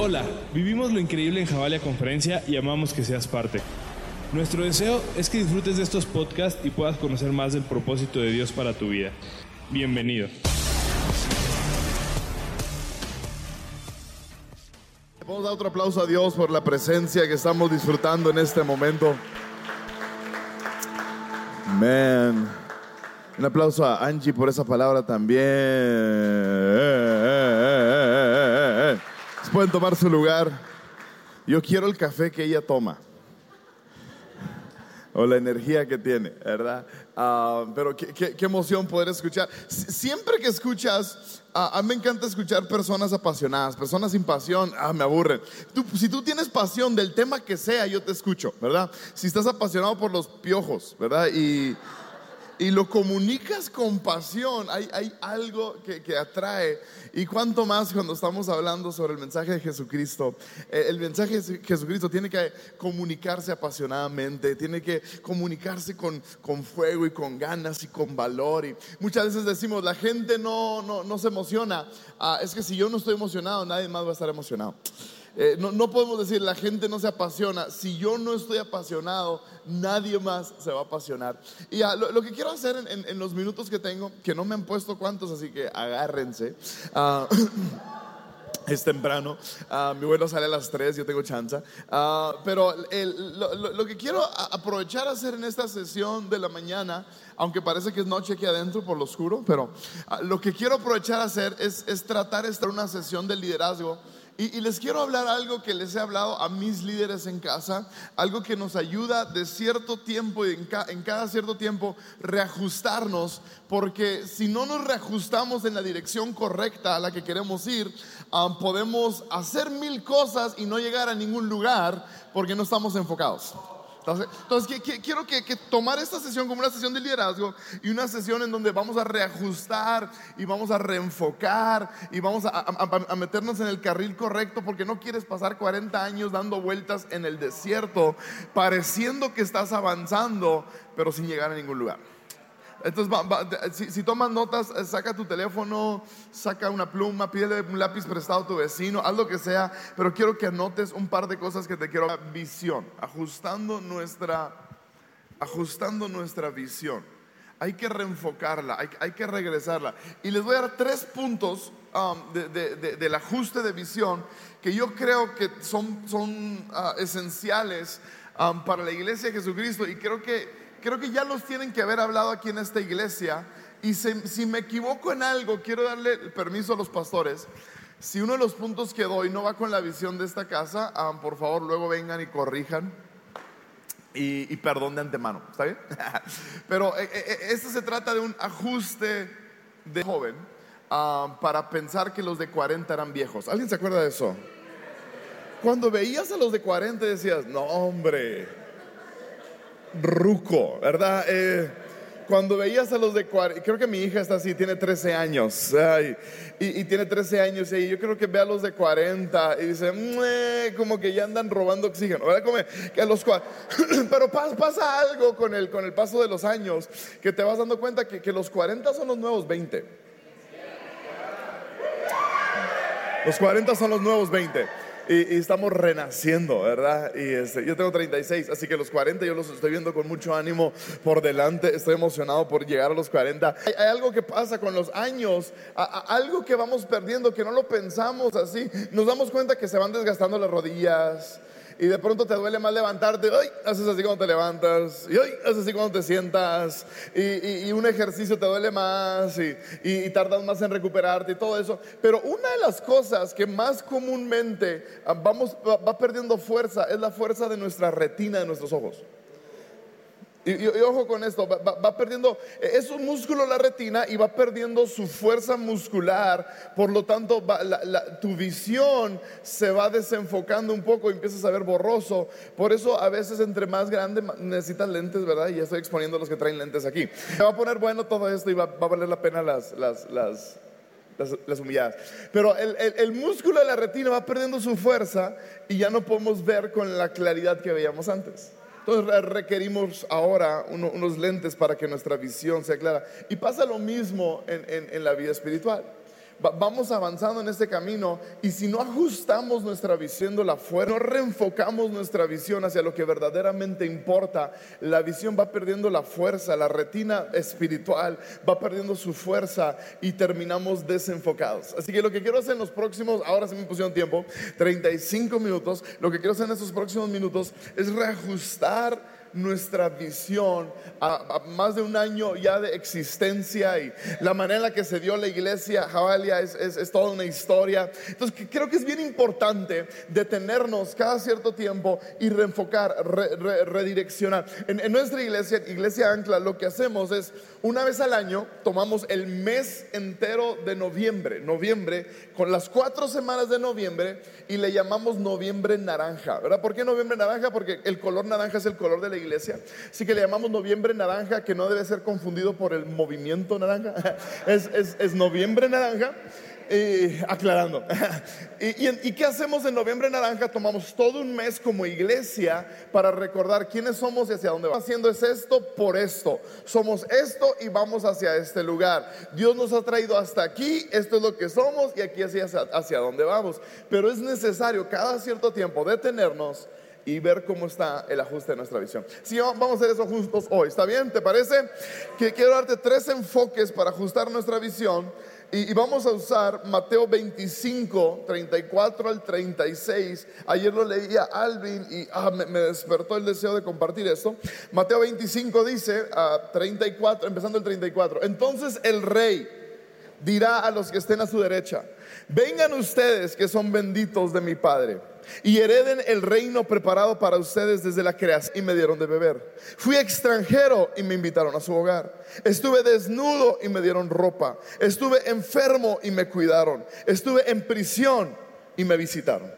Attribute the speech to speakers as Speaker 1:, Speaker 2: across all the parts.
Speaker 1: Hola, vivimos lo increíble en Javalia Conferencia y amamos que seas parte. Nuestro deseo es que disfrutes de estos podcasts y puedas conocer más del propósito de Dios para tu vida. Bienvenido.
Speaker 2: Vamos a dar otro aplauso a Dios por la presencia que estamos disfrutando en este momento. Man. Un aplauso a Angie por esa palabra también. Pueden tomar su lugar. Yo quiero el café que ella toma. O la energía que tiene, ¿verdad? Ah, pero qué, emoción poder escuchar. Siempre que escuchas, a mí me encanta escuchar personas apasionadas, personas sin pasión, ah, me aburren. si tú tienes pasión del tema que sea, yo te escucho, ¿verdad? Si estás apasionado por los piojos, ¿verdad? Y y lo comunicas con pasión, hay, hay algo que, que, atrae. Y cuanto más cuando estamos hablando sobre el mensaje de Jesucristo, eh, el mensaje de Jesucristo tiene que comunicarse apasionadamente, tiene que comunicarse con, con fuego y con ganas y con valor. Y muchas veces decimos, la gente no, no, no se emociona. Ah, es que si yo no estoy emocionado, nadie más va a estar emocionado. Eh, no, podemos decir la gente no se apasiona. Si yo no estoy apasionado, nadie más se va a apasionar. Y lo, que quiero hacer en, los minutos que tengo, que no me han puesto cuántos, así que agárrense. Ah, es temprano, ah, mi vuelo sale a las 3, yo tengo chance. Ah, pero lo, que quiero aprovechar a hacer en esta sesión de la mañana, aunque parece que es noche aquí adentro por lo oscuro, pero lo que quiero aprovechar a hacer es, es tratar de estar una sesión de liderazgo y, les quiero hablar algo que les he hablado a mis líderes en casa, algo que nos ayuda de cierto tiempo y en, cada cierto tiempo reajustarnos, porque si no nos reajustamos en la dirección correcta a la que queremos ir, ah, podemos hacer mil cosas y no llegar a ningún lugar porque no estamos enfocados. Entonces, quiero que, tomar esta sesión como una sesión de liderazgo y una sesión en donde vamos a reajustar y vamos a reenfocar y vamos a, meternos en el carril correcto porque no quieres pasar 40 años dando vueltas en el desierto pareciendo que estás avanzando pero sin llegar a ningún lugar. Entonces, si, tomas notas, eh, saca tu teléfono, saca una pluma, pídele un lápiz prestado a tu vecino, haz lo que sea, pero quiero que anotes un par de cosas que te quiero. Visión, ajustando nuestra, ajustando nuestra visión. Hay que reenfocarla, hay, que regresarla. Y les voy a dar tres puntos um, del ajuste de visión que yo creo que son, son uh, esenciales um, para la iglesia de Jesucristo y creo que creo que ya los tienen que haber hablado aquí en esta iglesia. Y si, me equivoco en algo, quiero darle permiso a los pastores. Si uno de los puntos que doy no va con la visión de esta casa, ah, por favor luego vengan y corrijan. Y, perdón de antemano, ¿está bien? Pero eh, eh, eh, esto se trata de un ajuste de joven ah, para pensar que los de 40 eran viejos. ¿Alguien se acuerda de eso? Cuando veías a los de 40 decías, no hombre, ruco, ¿verdad? Eh, cuando veías a los de 40, creo que mi hija está así, tiene 13 años, y, tiene 13 años, y yo creo que ve a los de 40 y dice, como que ya andan robando oxígeno, ¿verdad? Como que a los pero pasa, algo con el, con el paso de los años, que te vas dando cuenta que, que los 40 son los nuevos 20. Los 40 son los nuevos 20 y, estamos renaciendo, ¿verdad? Y este, yo tengo 36, así que los 40 yo los estoy viendo con mucho ánimo por delante, estoy emocionado por llegar a los 40. Hay, algo que pasa con los años, algo que vamos perdiendo, que no lo pensamos así, nos damos cuenta que se van desgastando las rodillas, y de pronto te duele más levantarte, ¡ay! haces así cuando te levantas, y ¡ay! haces así cuando te sientas, y, un ejercicio te duele más, y, tardas más en recuperarte y todo eso. Pero una de las cosas que más comúnmente ah, vamos, va perdiendo fuerza es la fuerza de nuestra retina, de nuestros ojos. Y, ojo con esto, va, perdiendo, es un músculo la retina y va perdiendo su fuerza muscular, por lo tanto tu visión se va desenfocando un poco y empiezas a ver borroso. Por eso a veces entre más grande necesitas lentes, ¿verdad? Y ya estoy exponiendo a los que traen lentes aquí. Va a poner bueno todo esto y va, a valer la pena las, las, las las, humilladas. Pero el, el, músculo de la retina va perdiendo su fuerza y ya no podemos ver con la claridad que veíamos antes. Entonces requerimos ahora unos lentes para que nuestra visión sea clara. Y pasa lo mismo en, la vida espiritual. Vamos avanzando en este camino y si no ajustamos nuestra visión de la fuerza, no reenfocamos nuestra visión hacia lo que verdaderamente importa, la visión va perdiendo la fuerza, la retina espiritual va perdiendo su fuerza y terminamos desenfocados. Así que lo que quiero hacer en los próximos, ahora se me pusieron tiempo, 35 minutos, lo que quiero hacer en estos próximos minutos es reajustar nuestra visión a, más de un año ya de existencia y la manera en la que se dio la iglesia Javalia es, es, toda una historia. Entonces creo que es bien importante detenernos cada cierto tiempo y reenfocar, redireccionar. En, nuestra iglesia, Iglesia Ancla, lo que hacemos es una vez al año tomamos el mes entero de noviembre, noviembre, con las cuatro semanas de noviembre y le llamamos noviembre naranja, ¿verdad? ¿Por qué noviembre naranja? Porque el color naranja es el color de la iglesia, así que le llamamos noviembre naranja, que no debe ser confundido por el movimiento naranja, es, noviembre naranja aclarando. ¿Y, qué hacemos en noviembre naranja? Tomamos todo un mes como iglesia para recordar quiénes somos y hacia dónde vamos. Haciendo es esto por esto. Somos esto y vamos hacia este lugar. Dios nos ha traído hasta aquí, esto es lo que somos y aquí hacia, hacia dónde vamos. Pero es necesario cada cierto tiempo detenernos y ver cómo está el ajuste de nuestra visión. Si vamos a hacer eso juntos hoy, ¿está bien? ¿Te parece? Que quiero darte tres enfoques para ajustar nuestra visión y, vamos a usar Mateo 25, 34 al 36. Ayer lo leía Alvin y ah, me, despertó el deseo de compartir esto. Mateo 25 dice, 34, ah, empezando el 34. Entonces el rey dirá a los que estén a su derecha, vengan ustedes que son benditos de mi Padre y hereden el reino preparado para ustedes desde la creación y me dieron de beber. Fui extranjero y me invitaron a su hogar. Estuve desnudo y me dieron ropa. Estuve enfermo y me cuidaron. Estuve en prisión y me visitaron.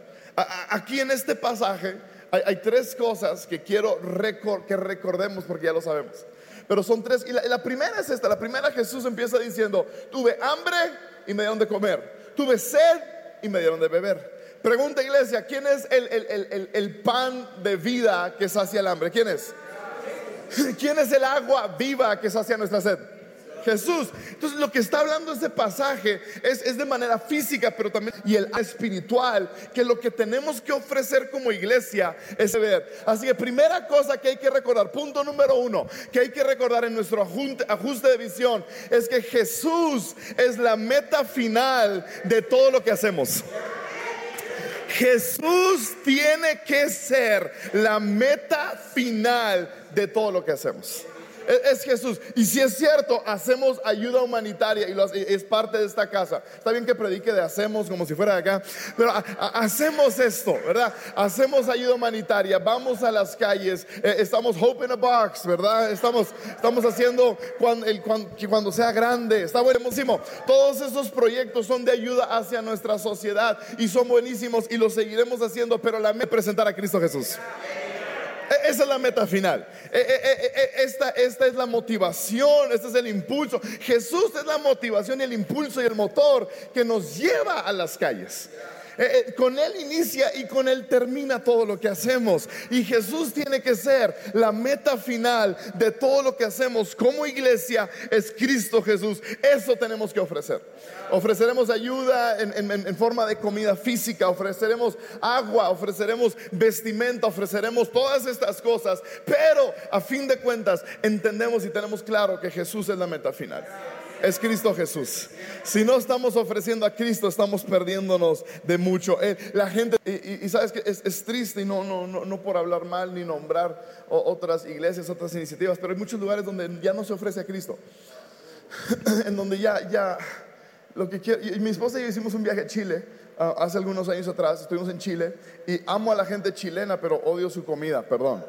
Speaker 2: Aquí en este pasaje hay, tres cosas que quiero que recordemos porque ya lo sabemos. Pero son tres. Y la primera es esta. La primera Jesús empieza diciendo, tuve hambre y me dieron de comer. Tuve sed y me dieron de beber. Pregunta iglesia, ¿quién es el, pan de vida que sacia el hambre? ¿Quién es? ¿Quién es el agua viva que sacia nuestra sed? Jesús. Entonces lo que está hablando este pasaje es, es, de manera física, pero también y el espiritual, que lo que tenemos que ofrecer como iglesia es ver. Así que primera cosa que hay que recordar, punto número uno, que hay que recordar en nuestro ajuste de visión, es que Jesús es la meta final de todo lo que hacemos. Jesús tiene que ser la meta final de todo lo que hacemos es Jesús. Y si es cierto, hacemos ayuda humanitaria y es parte de esta casa. Está bien que predique de hacemos como si fuera de acá, pero hacemos esto, ¿verdad? Hacemos ayuda humanitaria, vamos a las calles, eh, estamos Hope in a Box, ¿verdad? Estamos, estamos haciendo cuando, cuando, sea grande, está buenísimo. Todos esos proyectos son de ayuda hacia nuestra sociedad y son buenísimos y los seguiremos haciendo, pero la es presentar a Cristo Jesús. E, esa es la meta final. E, e, esta, esta es la motivación, este es el impulso. Jesús es la motivación el impulso y el motor que nos lleva a las calles. Eh, eh, con Él inicia y con Él termina todo lo que hacemos. Y Jesús tiene que ser la meta final de todo lo que hacemos como iglesia, es Cristo Jesús. Eso tenemos que ofrecer. Ofreceremos ayuda en, forma de comida física, ofreceremos agua, ofreceremos vestimenta, ofreceremos todas estas cosas, pero a fin de cuentas entendemos y tenemos claro que Jesús es la meta final es Cristo Jesús. Si no estamos ofreciendo a Cristo, estamos perdiéndonos de mucho. Eh, la gente, y, sabes que es, triste, y no, no, no, no por hablar mal ni nombrar otras iglesias, otras iniciativas, pero hay muchos lugares donde ya no se ofrece a Cristo. en donde ya, ya, lo que quiero, y mi esposa y yo hicimos un viaje a Chile ah, hace algunos años atrás, estuvimos en Chile, y amo a la gente chilena, pero odio su comida, perdón.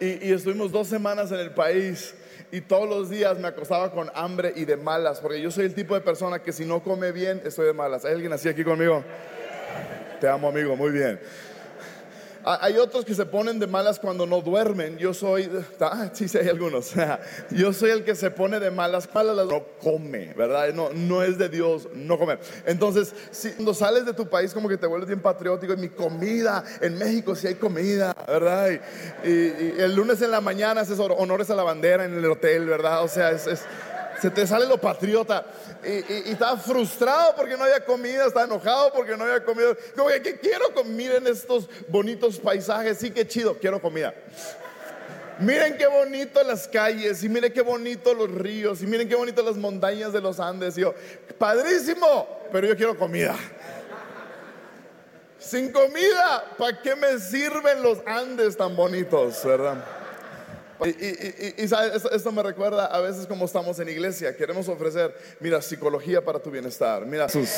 Speaker 2: Y, y estuvimos dos semanas en el país y todos los días me acostaba con hambre y de malas, porque yo soy el tipo de persona que si no come bien, estoy de malas. ¿Hay alguien así aquí conmigo? Te amo, amigo, muy bien. Hay otros que se ponen de malas cuando no duermen. Yo soy, ah, sí, sí, hay algunos. Yo soy el que se pone de malas, malas no come, ¿verdad? No, no es de Dios no comer. Entonces, si, cuando sales de tu país, como que te vuelves bien patriótico. Y mi comida, en México sí hay comida, ¿verdad? Y, el lunes en la mañana haces honores a la bandera en el hotel, ¿verdad? O sea, es Se te sale lo patriota. Y, estaba frustrado porque no había comida, estaba enojado porque no había comida. Como que, quiero comer. Miren estos bonitos paisajes, sí que chido, quiero comida. Miren qué bonito las calles y miren qué bonito los ríos y miren qué bonito las montañas de los Andes. Y yo, padrísimo, pero yo quiero comida. Sin comida, ¿para qué me sirven los Andes tan bonitos, verdad? Y, esto, me recuerda a veces como estamos en iglesia, queremos ofrecer, mira, psicología para tu bienestar, mira, sus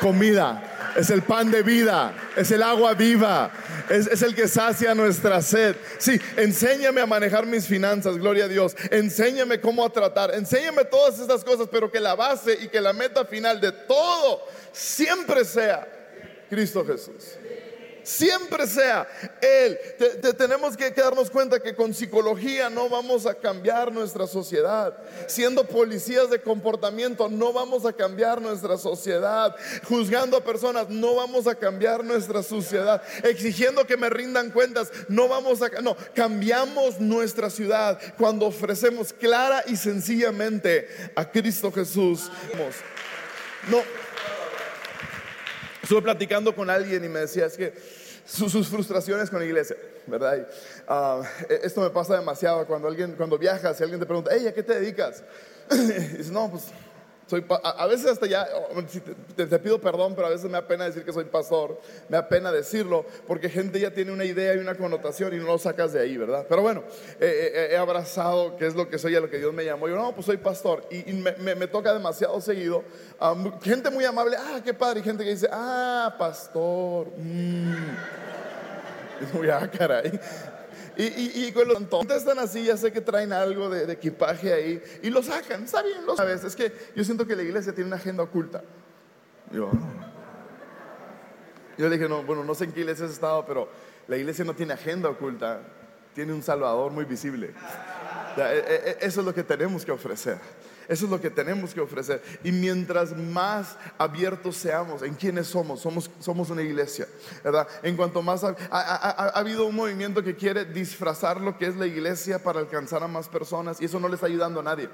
Speaker 2: comida, es el pan de vida, es el agua viva, es, es, el que sacia nuestra sed. Sí, enséñame a manejar mis finanzas, gloria a Dios, enséñame cómo a tratar, enséñame todas estas cosas, pero que la base y que la meta final de todo siempre sea Cristo Jesús siempre sea Él. tenemos que, darnos cuenta que con psicología no vamos a cambiar nuestra sociedad. Siendo policías de comportamiento no vamos a cambiar nuestra sociedad. Juzgando a personas no vamos a cambiar nuestra sociedad. Exigiendo que me rindan cuentas no vamos a... No, cambiamos nuestra ciudad cuando ofrecemos clara y sencillamente a Cristo Jesús. No. Estuve platicando con alguien y me decía, es que sus, frustraciones con la iglesia, ¿verdad? Ah, e, esto me pasa demasiado cuando alguien, cuando viajas y alguien te pregunta, hey, ¿a qué te dedicas? y dices, no, pues soy, a, veces hasta ya, te, te, pido perdón, pero a veces me da pena decir que soy pastor, me da pena decirlo, porque gente ya tiene una idea y una connotación y no lo sacas de ahí, ¿verdad? Pero bueno, he abrazado qué es lo que soy, a lo que Dios me llamó. Yo, no, pues soy pastor y, me, toca demasiado seguido. gente muy amable, ah, qué padre, y gente que dice, ah, pastor. Mm. Y muy, ah, caray. Y, y, cuando están así, ya sé que traen algo de, equipaje ahí y lo sacan. Está bien, lo sabes. Es que yo siento que la iglesia tiene una agenda oculta. Yo, yo dije, no, bueno, no sé en qué iglesia has estado, pero la iglesia no tiene agenda oculta. Tiene un Salvador muy visible. E, e, e, eso es lo que tenemos que ofrecer. Eso es lo que tenemos que ofrecer. Y mientras más abiertos seamos en quiénes somos, somos, somos una iglesia, ¿verdad? En cuanto más ha, ha, habido un movimiento que quiere disfrazar lo que es la iglesia para alcanzar a más personas y eso no le está ayudando a nadie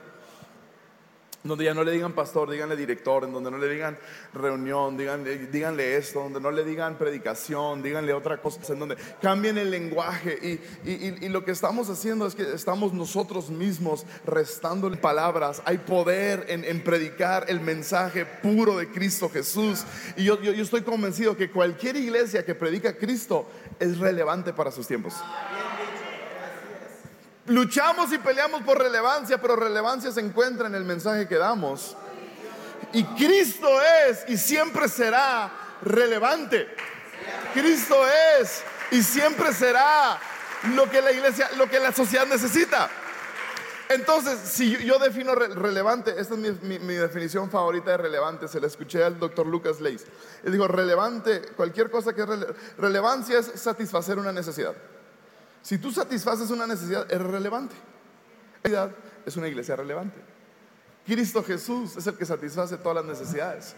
Speaker 2: donde ya no le digan pastor, díganle director, en donde no le digan reunión, díganle, díganle esto, donde no le digan predicación, díganle otra cosa, en donde cambien el lenguaje. Y, y, lo que estamos haciendo es que estamos nosotros mismos restando palabras. Hay poder en, en, predicar el mensaje puro de Cristo Jesús. Y yo, yo, yo estoy convencido que cualquier iglesia que predica a Cristo es relevante para sus tiempos. Luchamos y peleamos por relevancia, pero relevancia se encuentra en el mensaje que damos. Y Cristo es y siempre será relevante. Cristo es y siempre será lo que la iglesia, lo que la sociedad necesita. Entonces, si yo, defino relevante, esta es mi, definición favorita de relevante, se la escuché al doctor Lucas Leis. Él dijo, relevante, cualquier cosa que es relevancia es satisfacer una necesidad. Si tú satisfaces una necesidad, es relevante. Es una iglesia relevante. Cristo Jesús es el que satisface todas las necesidades.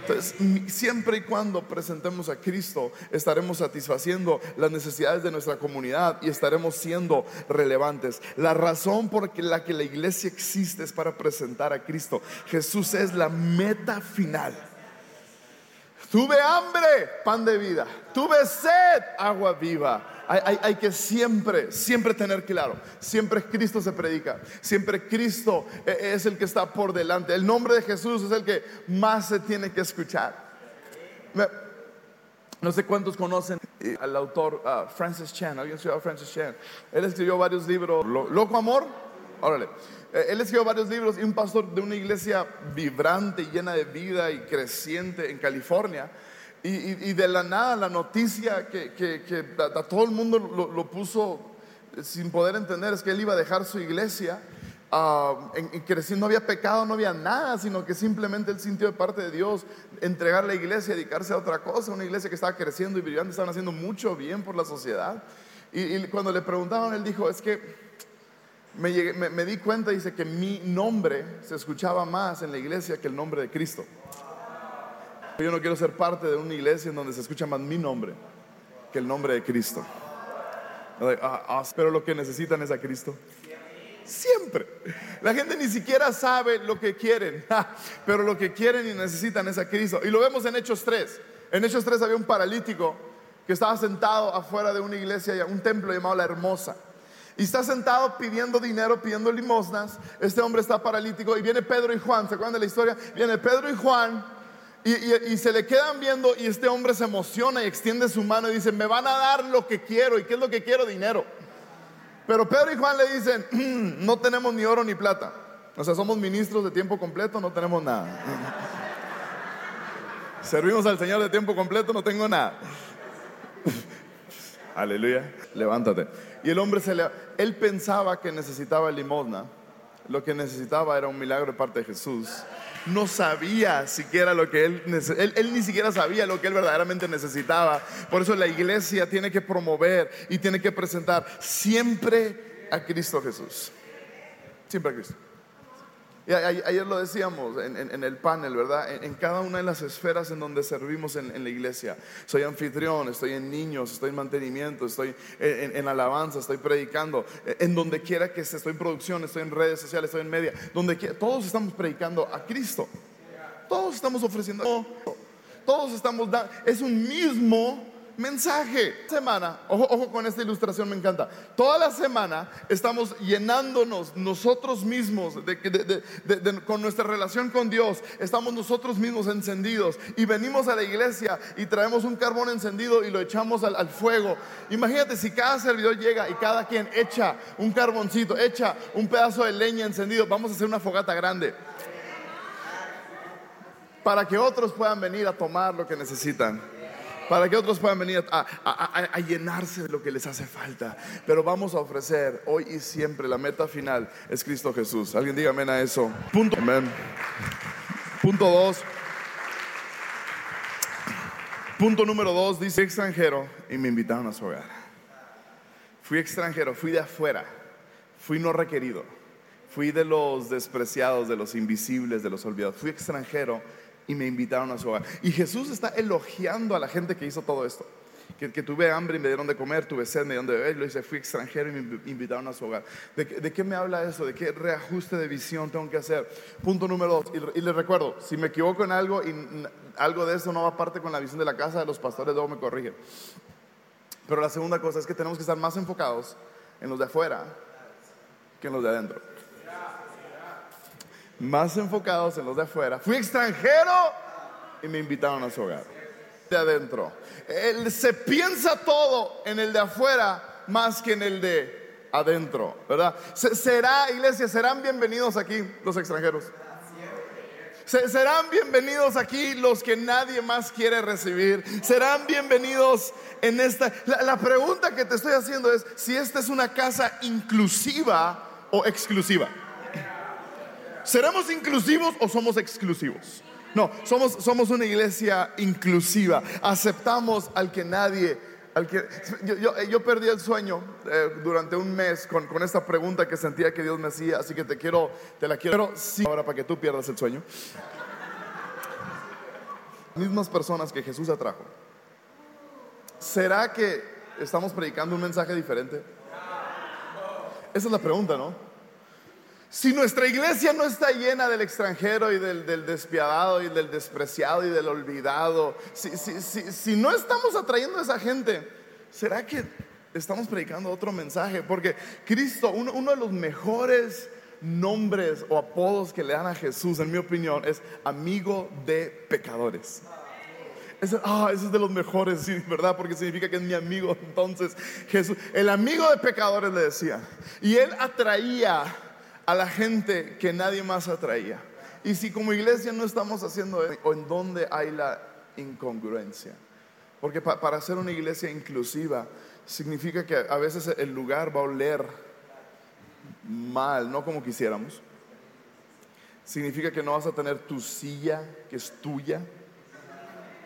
Speaker 2: Entonces, siempre y cuando presentemos a Cristo, estaremos satisfaciendo las necesidades de nuestra comunidad y estaremos siendo relevantes. La razón por la que la iglesia existe es para presentar a Cristo. Jesús es la meta final. Tuve hambre, pan de vida. Tuve sed, agua viva hay, que siempre, siempre tener claro, siempre Cristo se predica, siempre Cristo e, es el que está por delante. El nombre de Jesús es el que más se tiene que escuchar. No sé cuántos conocen al autor uh, Francis Chan. ¿Alguien escuchado Francis Chan? Él escribió varios libros. ¿Loco Amor? Órale. Eh, él escribió varios libros y un pastor de una iglesia vibrante, llena de vida y creciente en California y, de la nada la noticia que, a, todo el mundo lo, puso sin poder entender es que él iba a dejar su iglesia. Uh, en, no había pecado, no había nada, sino que simplemente él sintió de parte de Dios entregar la iglesia, dedicarse a otra cosa, una iglesia que estaba creciendo y brillando, estaban haciendo mucho bien por la sociedad. Y, cuando le preguntaban, él dijo, es que me, me, di cuenta, dice, que mi nombre se escuchaba más en la iglesia que el nombre de Cristo. Yo no quiero ser parte de una iglesia en donde se escucha más mi nombre que el nombre de Cristo. Ah, ah, pero lo que necesitan es a Cristo. Siempre. La gente ni siquiera sabe lo que quieren, pero lo que quieren y necesitan es a Cristo. Y lo vemos en Hechos 3. En Hechos 3 había un paralítico que estaba sentado afuera de una iglesia, un templo llamado La Hermosa. Y está sentado pidiendo dinero, pidiendo limosnas. Este hombre está paralítico y viene Pedro y Juan. ¿Se acuerdan de la historia? Viene Pedro y Juan y, se le quedan viendo y este hombre se emociona y extiende su mano y dice, me van a dar lo que quiero. ¿Y qué es lo que quiero? Dinero. Pero Pedro y Juan le dicen, no tenemos ni oro ni plata. O sea, somos ministros de tiempo completo, no tenemos nada. Servimos al Señor de tiempo completo, no tengo nada. Aleluya. Levántate. Y el hombre se le... Él pensaba que necesitaba limosna. Lo que necesitaba era un milagro de parte de Jesús. No sabía siquiera lo que él, él, él ni siquiera sabía lo que él verdaderamente necesitaba. Por eso la iglesia tiene que promover y tiene que presentar siempre a Cristo Jesús. Siempre a Cristo. Ayer lo decíamos en, el panel, ¿verdad? En, cada una de las esferas en donde servimos en, la iglesia. Soy anfitrión, estoy en niños, estoy en mantenimiento, estoy en, alabanza, estoy predicando. En donde quiera que esté, estoy en producción, estoy en redes sociales, estoy en media. Donde todos estamos predicando a Cristo. Todos estamos ofreciendo. Todos estamos dando. Es un mismo mensaje. Semana, ojo, ojo con esta ilustración, me encanta. Toda la semana estamos llenándonos nosotros mismos con nuestra relación con Dios. Estamos nosotros mismos encendidos y venimos a la iglesia y traemos un carbón encendido y lo echamos al, al fuego. Imagínate si cada servidor llega y cada quien echa un carboncito, echa un pedazo de leña encendido. Vamos a hacer una fogata grande para que otros puedan venir a tomar lo que necesitan para que otros puedan venir a, llenarse de lo que les hace falta. Pero vamos a ofrecer hoy y siempre la meta final es Cristo Jesús. Alguien diga amén a eso. Punto. Amén. Punto dos. Punto número dos dice extranjero y me invitaron a su hogar. Fui extranjero, fui de afuera, fui no requerido, fui de los despreciados, de los invisibles, de los olvidados. Fui extranjero y me invitaron a su hogar. Y Jesús está elogiando a la gente que hizo todo esto. Que, tuve hambre y me dieron de comer, tuve sed, me dieron de beber, lo dice, fui extranjero y me invitaron a su hogar. ¿De, qué me habla eso? ¿De qué reajuste de visión tengo que hacer? Punto número dos, y, les recuerdo, si me equivoco en algo y algo de eso no va parte con la visión de la casa de los pastores, luego me corrigen. Pero la segunda cosa es que tenemos que estar más enfocados en los de afuera que en los de adentro más enfocados en los de afuera. Fui extranjero y me invitaron a su hogar. De adentro. Él se piensa todo en el de afuera más que en el de adentro, ¿verdad? Será, iglesia, serán bienvenidos aquí los extranjeros. Serán bienvenidos aquí los que nadie más quiere recibir. Serán bienvenidos en esta... La, la, pregunta que te estoy haciendo es si esta es una casa inclusiva o exclusiva. ¿Seremos inclusivos o somos exclusivos? No, somos, somos una iglesia inclusiva. Aceptamos al que nadie, al que yo, perdí el sueño eh, durante un mes con, con, esta pregunta que sentía que Dios me hacía, así que te quiero, te la quiero. Sí, ahora para que tú pierdas el sueño. Mismas personas que Jesús atrajo. ¿Será que estamos predicando un mensaje diferente? Esa es la pregunta, ¿no? Si nuestra iglesia no está llena del extranjero y del, despiadado y del despreciado y del olvidado, si, no estamos atrayendo a esa gente, ¿será que estamos predicando otro mensaje? Porque Cristo, uno, de los mejores nombres o apodos que le dan a Jesús, en mi opinión, es amigo de pecadores. Ese, ah, ese es de los mejores, sí, ¿verdad? Porque significa que es mi amigo. Entonces, Jesús, el amigo de pecadores le decía. Y él atraía a la gente que nadie más atraía. Y si como iglesia no estamos haciendo eso, ¿o en dónde hay la incongruencia? Porque para ser una iglesia inclusiva significa que a veces el lugar va a oler mal, no como quisiéramos. Significa que no vas a tener tu silla que es tuya.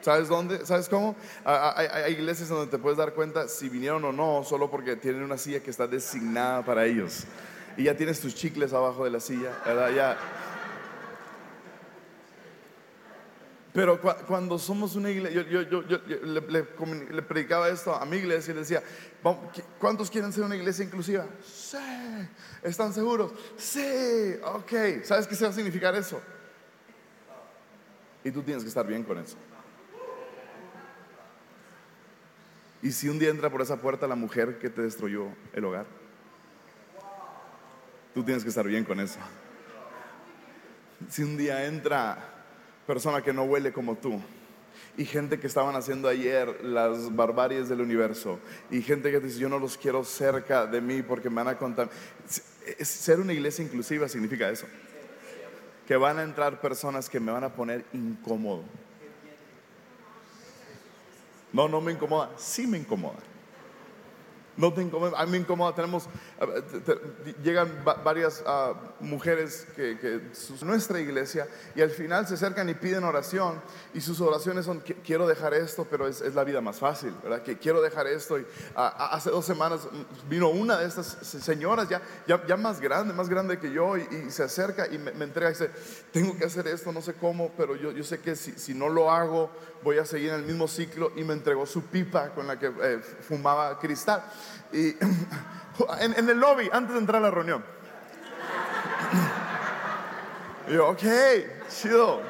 Speaker 2: ¿Sabes dónde? ¿Sabes cómo? Hay, hay, iglesias donde te puedes dar cuenta si vinieron o no, solo porque tienen una silla que está designada para ellos y ya tienes tus chicles abajo de la silla, ¿verdad? Ya. Pero cuando somos una iglesia, yo, le, predicaba esto a mi iglesia y le decía, ¿Cuántos quieren ser una iglesia inclusiva? Sí. ¿Están seguros? Sí. Ok. ¿Sabes qué se va a significar eso? Y tú tienes que estar bien con eso. Y si un día entra por esa puerta la mujer que te destruyó el hogar, tú tienes que estar bien con eso. Si un día entra persona que no huele como tú, y gente que estaban haciendo ayer las barbaries del universo, y gente que dice, yo no los quiero cerca de mí porque me van a contar. Ser una iglesia inclusiva significa eso. Que van a entrar personas que me van a poner incómodo. No, no me incomoda, sí me incomoda. No te a mí me incomoda. Tenemos, llegan varias ah, mujeres que, que nuestra iglesia y al final se acercan y piden oración y sus oraciones son, quiero dejar esto, pero es, la vida más fácil, ¿verdad? Que quiero dejar esto. Y, ah, hace dos semanas vino una de estas señoras ya, ya, más grande, más grande que yo y, se acerca y me, entrega y dice, tengo que hacer esto, no sé cómo, pero yo, yo sé que si, si, no lo hago voy a seguir en el mismo ciclo y me entregó su pipa con la que eh, fumaba cristal. Y en, el lobby, antes de entrar a la reunión. Y yo, ok, chido.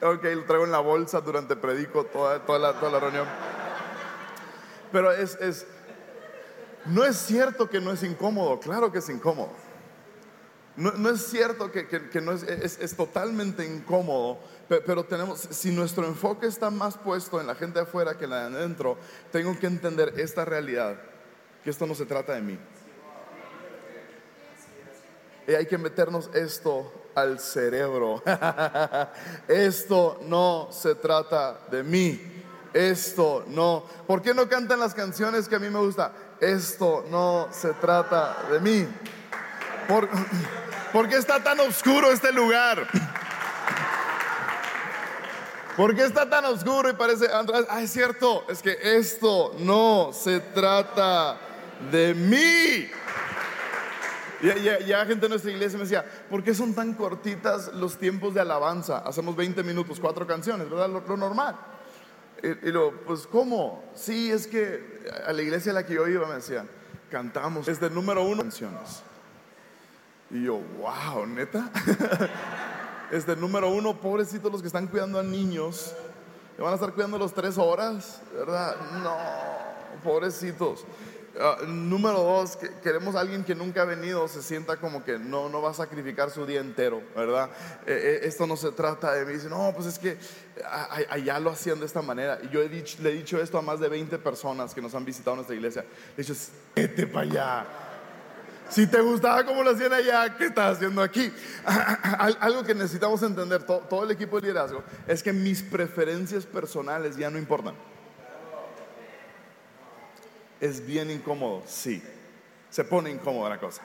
Speaker 2: Ok, lo traigo en la bolsa durante predico toda, toda, la, toda la reunión. Pero es, es, no es cierto que no es incómodo, claro que es incómodo. No, es cierto que, no es, totalmente incómodo, pero, tenemos, si nuestro enfoque está más puesto en la gente afuera que la de adentro, tengo que entender esta realidad, que esto no se trata de mí. Y hay que meternos esto al cerebro. esto no se trata de mí. Esto no. ¿Por qué no cantan las canciones que a mí me gusta? Esto no se trata de mí. Por, ¿Por qué está tan oscuro este lugar? ¿Por qué está tan oscuro y parece, ah, es cierto, es que esto no se trata de mí. Ya, ya, gente de nuestra iglesia me decía, ¿por qué son tan cortitas los tiempos de alabanza? Hacemos 20 minutos, cuatro canciones, ¿verdad? Lo, normal. Y, y, lo, pues, ¿cómo? Sí, es que a la iglesia a la que yo iba me decían, cantamos desde el número uno canciones. Y yo, wow, neta. este número uno, pobrecitos los que están cuidando a niños. Que van a estar cuidando los tres horas, ¿verdad? No, pobrecitos. Ah, número dos, queremos a alguien que nunca ha venido, se sienta como que no, no va a sacrificar su día entero, ¿verdad? Eh, eh, esto no se trata de mí. Dice, no, pues es que allá lo hacían de esta manera. Y yo he le he dicho esto a más de 20 personas que nos han visitado en nuestra iglesia. Le he dicho, vete para allá si te gustaba como lo hacían allá, ¿qué estás haciendo aquí? Algo que necesitamos entender, todo, el equipo de liderazgo, es que mis preferencias personales ya no importan. Es bien incómodo, sí. Se pone incómoda la cosa.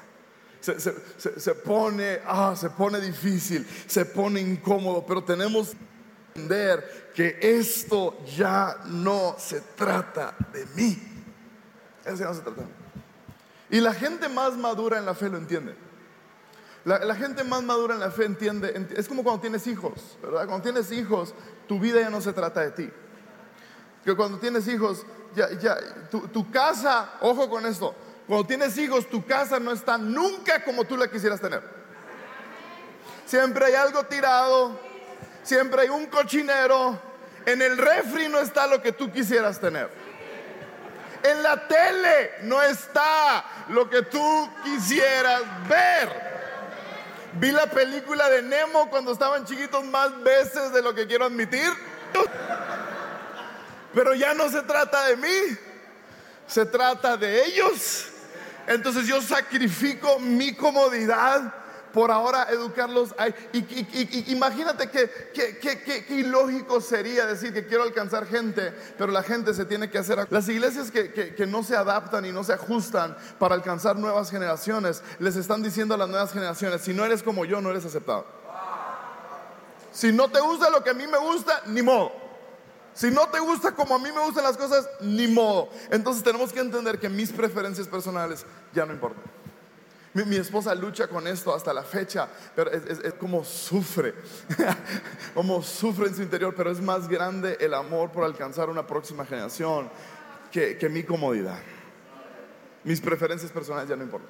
Speaker 2: Se, pone, ah, se pone difícil, se pone incómodo, pero tenemos que entender que esto ya no se trata de mí. Eso no se trata de mí. Y la gente más madura en la fe lo entiende. La, gente más madura en la fe entiende, es como cuando tienes hijos, ¿verdad? Cuando tienes hijos, tu vida ya no se trata de ti. Que cuando tienes hijos, ya, ya, tu, casa, ojo con esto, cuando tienes hijos, tu casa no está nunca como tú la quisieras tener. Siempre hay algo tirado, siempre hay un cochinero, en el refri no está lo que tú quisieras tener. En la tele no está lo que tú quisieras ver. Vi la película de Nemo cuando estaban chiquitos más veces de lo que quiero admitir. Pero ya no se trata de mí, se trata de ellos. Entonces yo sacrifico mi comodidad por ahora educarlos. Y, imagínate que, ilógico sería decir que quiero alcanzar gente, pero la gente se tiene que hacer. Las iglesias que, no se adaptan y no se ajustan para alcanzar nuevas generaciones, les están diciendo a las nuevas generaciones, si no eres como yo, no eres aceptado. Si no te gusta lo que a mí me gusta, ni modo. Si no te gusta como a mí me gustan las cosas, ni modo. Entonces tenemos que entender que mis preferencias personales ya no importan. Mi, esposa lucha con esto hasta la fecha, pero es, como sufre, como sufre en su interior, pero es más grande el amor por alcanzar una próxima generación que, que mi comodidad. Mis preferencias personales ya no importan.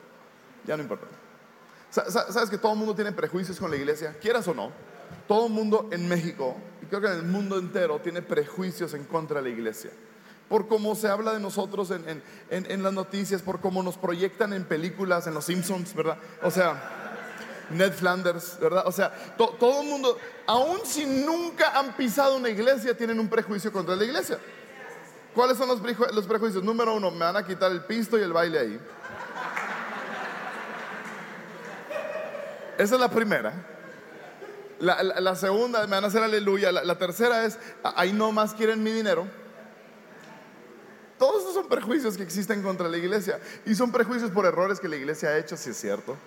Speaker 2: Ya no importan. Sa- sa- ¿Sabes que todo el mundo tiene prejuicios con la iglesia? Quieras o no. Todo el mundo en México, y creo que en el mundo entero, tiene prejuicios en contra de la iglesia. Por cómo se habla de nosotros en, en- en- las noticias, por cómo nos proyectan en películas, en Los Simpsons, ¿verdad? O sea, Ned Flanders, ¿verdad? O sea, to- todo el mundo, aun si nunca han pisado una iglesia, tienen un prejuicio contra la iglesia. ¿Cuáles son los, preju- los prejuicios? Número uno, me van a quitar el pisto y el baile ahí. Esa es la primera. La, segunda, me van a hacer aleluya. La, la tercera es, "A- ahí no más quieren mi dinero. Todos esos son prejuicios que existen contra la iglesia. Y son prejuicios por errores que la iglesia ha hecho, si es cierto.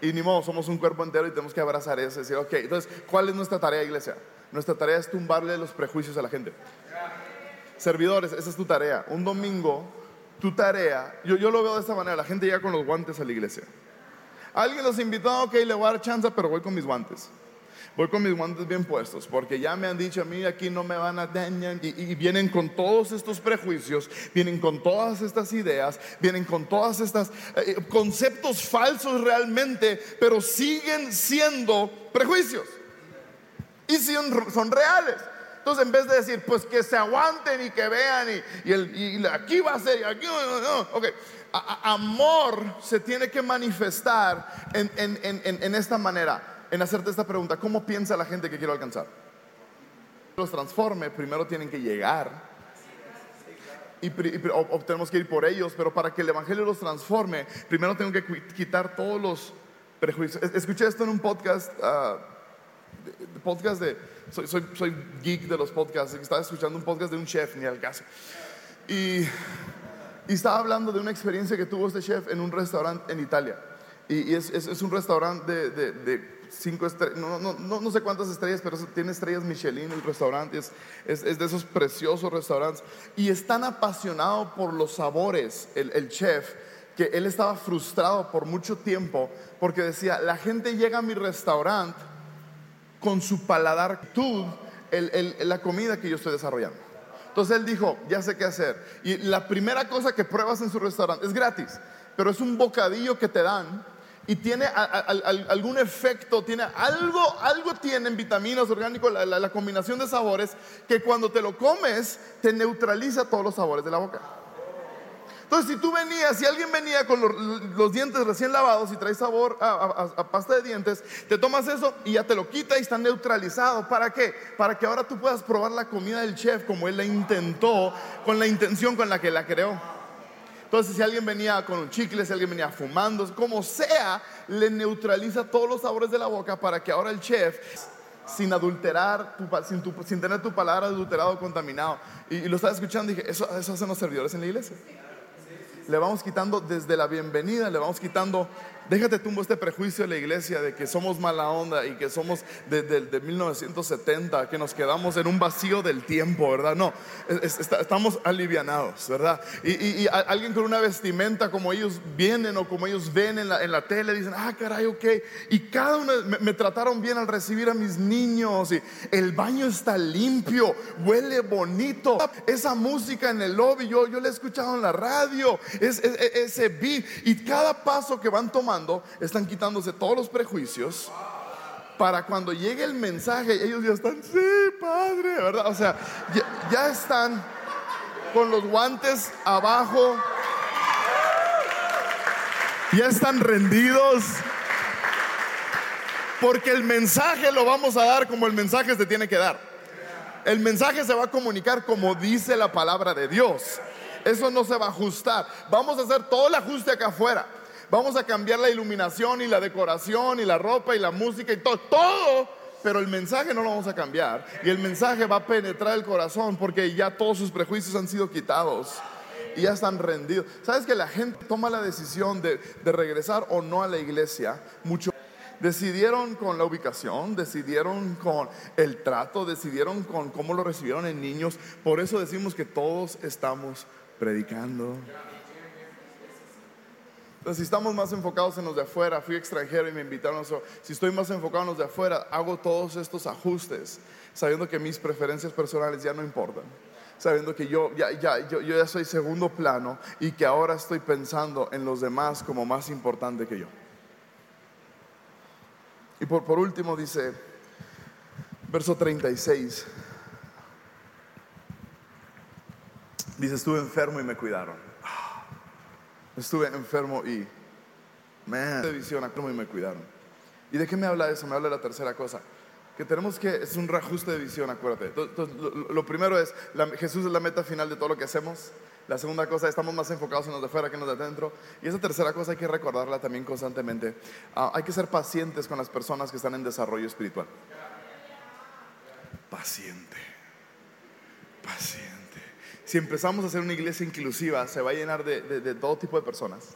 Speaker 2: Y ni modo, somos un cuerpo entero y tenemos que abrazar eso y decir, ok, entonces, ¿cuál es nuestra tarea, iglesia? Nuestra tarea es tumbarle los prejuicios a la gente. Servidores, esa es tu tarea. Un domingo, tu tarea, yo, yo lo veo de esta manera, la gente llega con los guantes a la iglesia. Alguien los invitó, ok, le voy a dar chance, pero voy con mis guantes. Voy con mis guantes bien puestos, porque ya me han dicho a mí aquí no me van a dañar. Y, vienen con todos estos prejuicios, vienen con todas estas ideas, vienen con todas estas eh, conceptos falsos realmente, pero siguen siendo prejuicios. Y son, reales. Entonces, en vez de decir, pues que se aguanten y que vean, y, aquí va a ser, y aquí no, no. Ok. Amor se tiene que manifestar en esta manera, en hacerte esta pregunta: ¿cómo piensa la gente que quiero alcanzar? Los transforme, primero tienen que llegar. Y, y o- o tenemos que ir por ellos, pero para que el Evangelio los transforme, primero tengo que qui- quitar todos los prejuicios. Es- Escuché esto en un podcast. ah, de- podcast de, soy, soy, soy geek de los podcasts, estaba escuchando un podcast de un chef, ni al caso. Y, y estaba hablando de una experiencia que tuvo este chef en un restaurante en Italia. Y, y es, es- es un restaurante de, de- de no, sé cuántas estrellas, pero tiene estrellas Michelin el restaurante, es, es, de esos preciosos restaurantes. Y es tan apasionado por los sabores, el, chef, que él estaba frustrado por mucho tiempo porque decía, la gente llega a mi restaurante con su paladar, tú, la comida que yo estoy desarrollando. Entonces él dijo, ya sé qué hacer. Y la primera cosa que pruebas en su restaurante es gratis, pero es un bocadillo que te dan y tiene algún efecto, tiene algo, algo tiene en vitaminas orgánicos, la, combinación de sabores, que cuando te lo comes te neutraliza todos los sabores de la boca. Entonces, si tú venías, si alguien venía con los, dientes recién lavados y trae sabor a pasta de dientes, te tomas eso y ya te lo quita y está neutralizado. ¿Para qué? Para que ahora tú puedas probar la comida del chef como él la intentó, con la intención con la que la creó. Entonces, si alguien venía con un chicle, si alguien venía fumando, como sea, le neutraliza todos los sabores de la boca para que ahora el chef, sin adulterar, tu sin, tener tu palabra adulterado o contaminado, y, lo estaba escuchando dije, eso, eso hacen los servidores en la iglesia le vamos quitando desde la bienvenida, le vamos quitando, déjate tumbo este prejuicio de la iglesia de que somos mala onda y que somos de, de- de 1970, que nos quedamos en un vacío del tiempo, ¿verdad? No, estamos alivianados, ¿verdad? Y, alguien con una vestimenta como ellos vienen o como ellos ven en la, tele, dicen, ah, caray, ok. Y cada uno me, trataron bien al recibir a mis niños y el baño está limpio, huele bonito. Esa música en el lobby, yo, yo la he escuchado en la radio, es- ese beat. Y cada paso que van tomando, están quitándose todos los prejuicios. Para cuando llegue el mensaje, ellos ya están, sí, padre, ¿verdad? O sea, ya, ya están con los guantes abajo, ya están rendidos. Porque el mensaje lo vamos a dar como el mensaje se tiene que dar. El mensaje se va a comunicar como dice la palabra de Dios. Eso no se va a ajustar. Vamos a hacer todo el ajuste acá afuera. Vamos a cambiar la iluminación y la decoración y la ropa y la música y todo. Todo. Pero el mensaje no lo vamos a cambiar. Y el mensaje va a penetrar el corazón porque ya todos sus prejuicios han sido quitados. Y ya están rendidos. ¿Sabes que la gente toma la decisión de, de regresar o no a la iglesia? Mucho Decidieron con la ubicación, decidieron con el trato, decidieron con cómo lo recibieron en niños. Por eso decimos que todos estamos predicando. Si estamos más enfocados en los de afuera, fui extranjero y me invitaron a. Si estoy más enfocado en los de afuera, hago todos estos ajustes, sabiendo que mis preferencias personales ya no importan. sabiendo que yo ya soy segundo plano y que ahora estoy pensando en los demás como más importante que yo. Y por, por último dice, verso 36, dice, estuve enfermo y me cuidaron. Estuve enfermo y, man, de y me cuidaron. ¿Y de qué me habla eso? Me habla de la tercera cosa. Que tenemos que, es un reajuste de visión, acuérdate. Entonces, lo, lo primero es, la- Jesús es la meta final de todo lo que hacemos. La segunda cosa, estamos más enfocados en los de afuera que en los de adentro. Y esa tercera cosa hay que recordarla también constantemente. Ah, hay que ser pacientes con las personas que están en desarrollo espiritual. Paciente. Paciente. Si empezamos a hacer una iglesia inclusiva, se va a llenar de, de- todo tipo de personas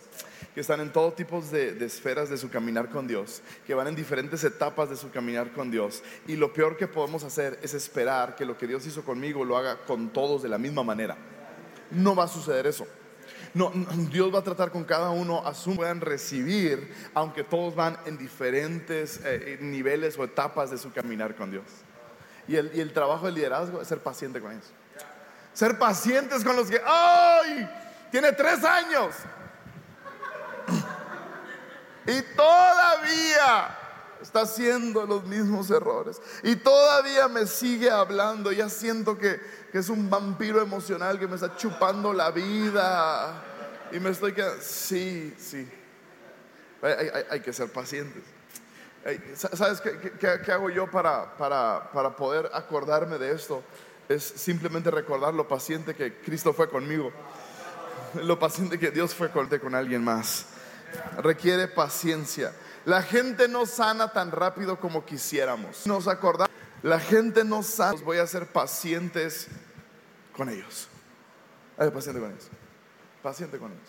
Speaker 2: que están en todo tipo de, de esferas de su caminar con Dios, que van en diferentes etapas de su caminar con Dios. Y lo peor que podemos hacer es esperar que lo que Dios hizo conmigo lo haga con todos de la misma manera. No va a suceder eso. No, Dios va a tratar con cada uno a su puedan recibir, aunque todos van en diferentes eh, niveles o etapas de su caminar con Dios. Y el, y el trabajo del liderazgo es ser paciente con ellos. Ser pacientes con los que, ¡ay! Tiene tres años. Y todavía está haciendo los mismos errores. Y todavía me sigue hablando. Ya siento que, que es un vampiro emocional que me está chupando la vida. Y me estoy quedando. Sí, sí. Hay, hay- que ser pacientes. ¿Sabes qué- qué- qué hago yo para, para, para poder acordarme de esto? Es simplemente recordar lo paciente que Cristo fue conmigo, lo paciente que Dios fue con, con alguien más. Requiere paciencia. La gente no sana tan rápido como quisiéramos. Nos acordamos, la gente no sana. Voy a ser pacientes con ellos. Paciente con ellos. Paciente con ellos.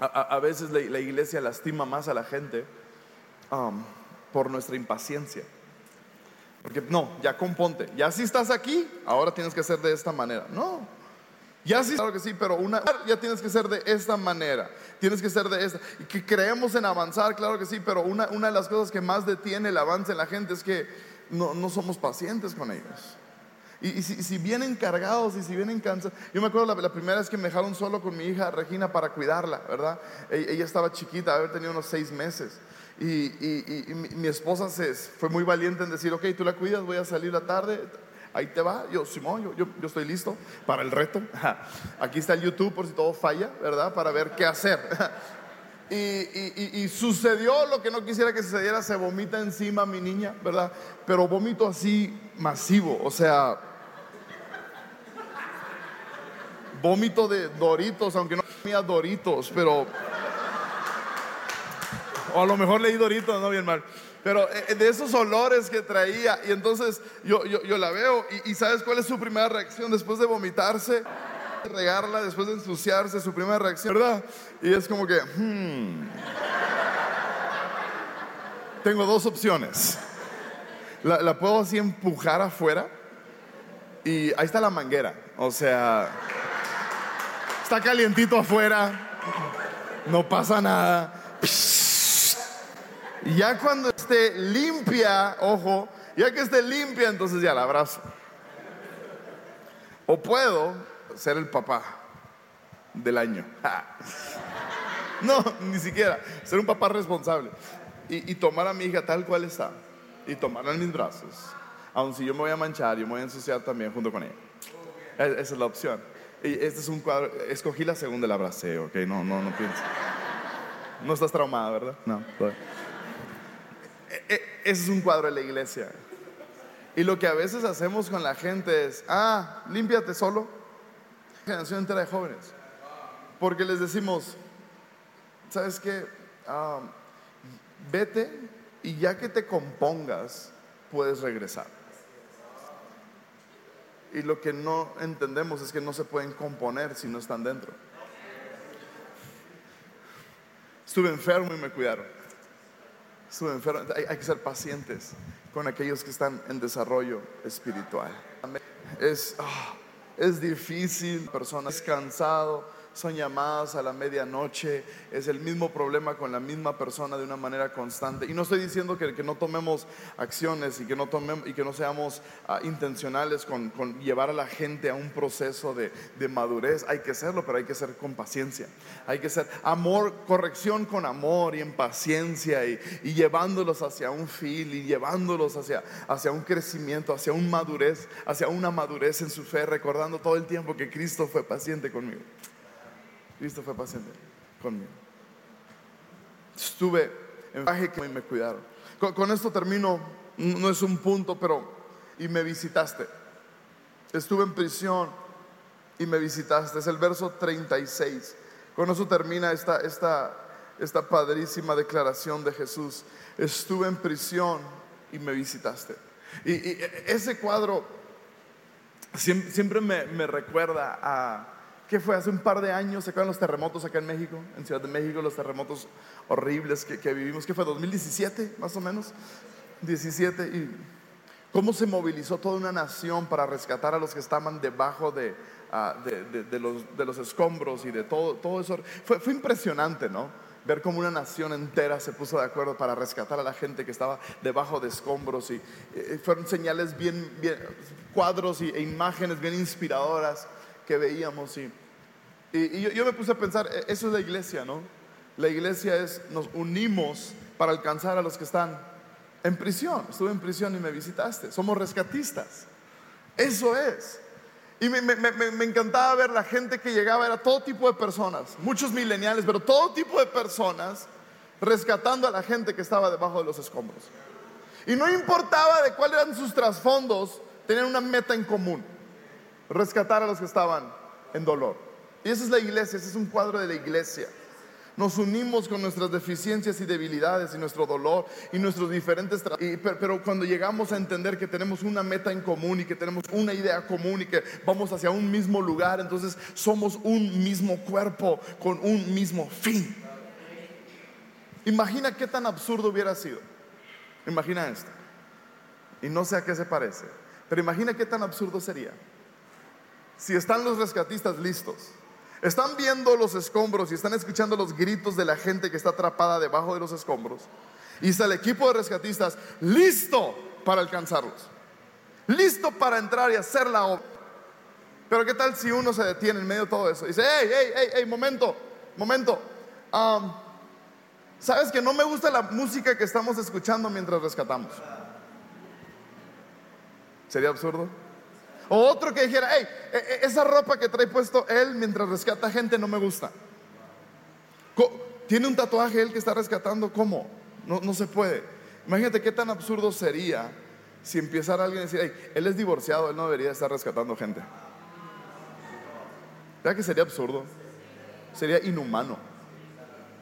Speaker 2: A, veces la, la iglesia lastima más a la gente um, por nuestra impaciencia. Porque no, ya componte. Ya si estás aquí, ahora tienes que hacer de esta manera. No. Ya sí, claro que sí, pero una, ya tienes que ser de esta manera. Tienes que ser de esta. Que creemos en avanzar, claro que sí, pero una, una de las cosas que más detiene el avance en la gente es que no, no somos pacientes con ellos. Y, si, vienen cargados y si vienen cansados. Yo me acuerdo la, primera vez que me dejaron solo con mi hija Regina para cuidarla, ¿verdad? Ella, ella estaba chiquita, haber tenido unos seis meses. Y, y- mi, esposa se, fue muy valiente en decir, ok, tú la cuidas, voy a salir la tarde. Ahí te va, yo, Simón, yo, yo, estoy listo para el reto. Aquí está el YouTube por si todo falla, ¿verdad? Para ver qué hacer. Y- y sucedió lo que no quisiera que sucediera, se vomita encima mi niña, ¿verdad? Pero vómito así masivo, o sea, vómito de Doritos, aunque no comía Doritos, pero... O a lo mejor leí Doritos, no bien mal. Pero eh, de esos olores que traía, y entonces yo, yo, yo la veo, y, ¿sabes cuál es su primera reacción después de vomitarse? Regarla, después de ensuciarse, su primera reacción, ¿verdad? Y es como que, hmm. Tengo dos opciones. La, puedo así empujar afuera, y ahí está la manguera, o sea, está calientito afuera, no pasa nada. Y ya cuando esté limpia, ojo, ya que esté limpia, entonces ya la abrazo. O puedo ser el papá del año. No, ni siquiera. Ser un papá responsable. Y, tomar a mi hija tal cual está. Y tomarla en mis brazos. Aun si yo me voy a manchar, yo me voy a ensuciar también junto con ella. Es- Esa es la opción. Y este es un cuadro. Escogí la segunda, la abracé, ok. No, no, no pienses. No estás traumada, ¿verdad? No. todavía. E- e- Ese es un cuadro de la iglesia. Y lo que a veces hacemos con la gente es, ah, límpiate solo. Generación entera de jóvenes. Porque les decimos, ¿sabes qué? Ah, vete y ya que te compongas, puedes regresar. Y lo que no entendemos es que no se pueden componer si no están dentro. Estuve enfermo y me cuidaron. Enfermo. Hay, hay que ser pacientes con aquellos que están en desarrollo espiritual. Es, ah, es difícil, persona es cansado, son llamadas a la medianoche, es el mismo problema con la misma persona de una manera constante. Y no estoy diciendo que, no tomemos acciones y que no, tomemos, y que no seamos ah, intencionales con, con, llevar a la gente a un proceso de, de, madurez. Hay que hacerlo, pero hay que ser con paciencia. Hay que ser amor, corrección con amor y en paciencia y, y llevándolos hacia un fin y llevándolos hacia, hacia un crecimiento, hacia un madurez, hacia una madurez en su fe, recordando todo el tiempo que Cristo fue paciente conmigo. Cristo fue paciente conmigo. Estuve en viaje que me cuidaron. Con, esto termino, no es un punto, pero y me visitaste. Estuve en prisión y me visitaste. Es el verso 36. Con eso termina esta, esta, esta padrísima declaración de Jesús. Estuve en prisión y me visitaste. Y, y ese cuadro siempre, me recuerda a ¿Qué fue? Hace un par de años se acaban los terremotos acá en México, en Ciudad de México, los terremotos horribles que, que vivimos. ¿Qué fue? ¿2017 más o menos? 17. ¿Y cómo se movilizó toda una nación para rescatar a los que estaban debajo de, uh, de, los, escombros y de todo, todo eso? Fue, fue impresionante, ¿no? ver cómo una nación entera se puso de acuerdo para rescatar a la gente que estaba debajo de escombros y eh, fueron señales bien, bien cuadros y, e imágenes bien inspiradoras que veíamos. Y, y, yo, me puse a pensar, eso es la iglesia, ¿no? La iglesia es, nos unimos para alcanzar a los que están en prisión. Estuve en prisión y me visitaste. Somos rescatistas. Eso es. Y me, me, encantaba ver la gente que llegaba, era todo tipo de personas, muchos mileniales, pero todo tipo de personas rescatando a la gente que estaba debajo de los escombros. Y no importaba de cuáles eran sus trasfondos, tenían una meta en común rescatar a los que estaban en dolor. Y esa es la iglesia, ese es un cuadro de la iglesia. Nos unimos con nuestras deficiencias y debilidades y nuestro dolor y nuestros diferentes... Y, pero, pero, cuando llegamos a entender que tenemos una meta en común y que tenemos una idea común y que vamos hacia un mismo lugar, entonces somos un mismo cuerpo con un mismo fin. Imagina qué tan absurdo hubiera sido. Imagina esto. Y no sé a qué se parece. Pero imagina qué tan absurdo sería si están los rescatistas listos, están viendo los escombros y están escuchando los gritos de la gente que está atrapada debajo de los escombros, y está el equipo de rescatistas listo para alcanzarlos, listo para entrar y hacer la obra. Pero ¿qué tal si uno se detiene en medio de todo eso? Y dice, hey, hey, hey, hey, momento, momento. ¿Sabes que no me gusta la música que estamos escuchando mientras rescatamos? ¿Sería absurdo? O otro que dijera, hey, esa ropa que trae puesto él mientras rescata gente no me gusta. ¿Tiene un tatuaje él que está rescatando? ¿Cómo? No, no se puede. Imagínate qué tan absurdo sería si empezara alguien a decir, hey, él es divorciado, él no debería estar rescatando gente. ¿Verdad que sería absurdo? Sería inhumano.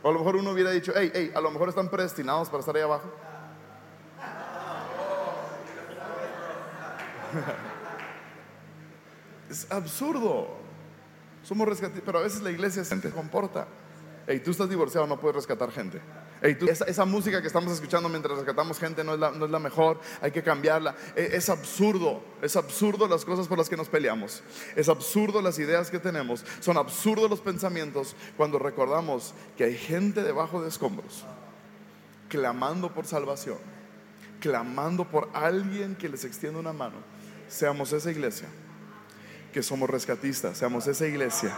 Speaker 2: O a lo mejor uno hubiera dicho, hey, hey, a lo mejor están predestinados para estar ahí abajo. Es absurdo. Somos rescatistas, pero a veces la iglesia se comporta. Hey, tú estás divorciado, no puedes rescatar gente. Hey, tú, esa, música que estamos escuchando mientras rescatamos gente no es, la, no es la mejor, hay que cambiarla. Es, es, absurdo, es absurdo las cosas por las que nos peleamos. Es absurdo las ideas que tenemos. Son absurdos los pensamientos cuando recordamos que hay gente debajo de escombros, clamando por salvación, clamando por alguien que les extienda una mano. Seamos esa iglesia que somos rescatistas, seamos esa iglesia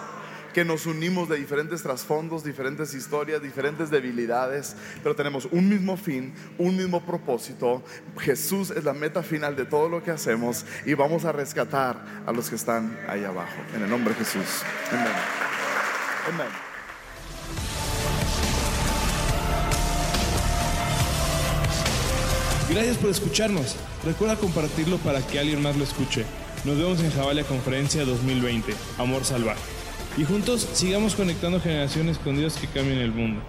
Speaker 2: que nos unimos de diferentes trasfondos, diferentes historias, diferentes debilidades, pero tenemos un mismo fin, un mismo propósito. Jesús es la meta final de todo lo que hacemos y vamos a rescatar a los que están ahí abajo. En el nombre de Jesús. Amén. Amén.
Speaker 1: Gracias por escucharnos. Recuerda compartirlo para que alguien más lo escuche. Nos vemos en Javalia Conferencia 2020, Amor Salvaje. Y juntos sigamos conectando generaciones con Dios que cambien el mundo.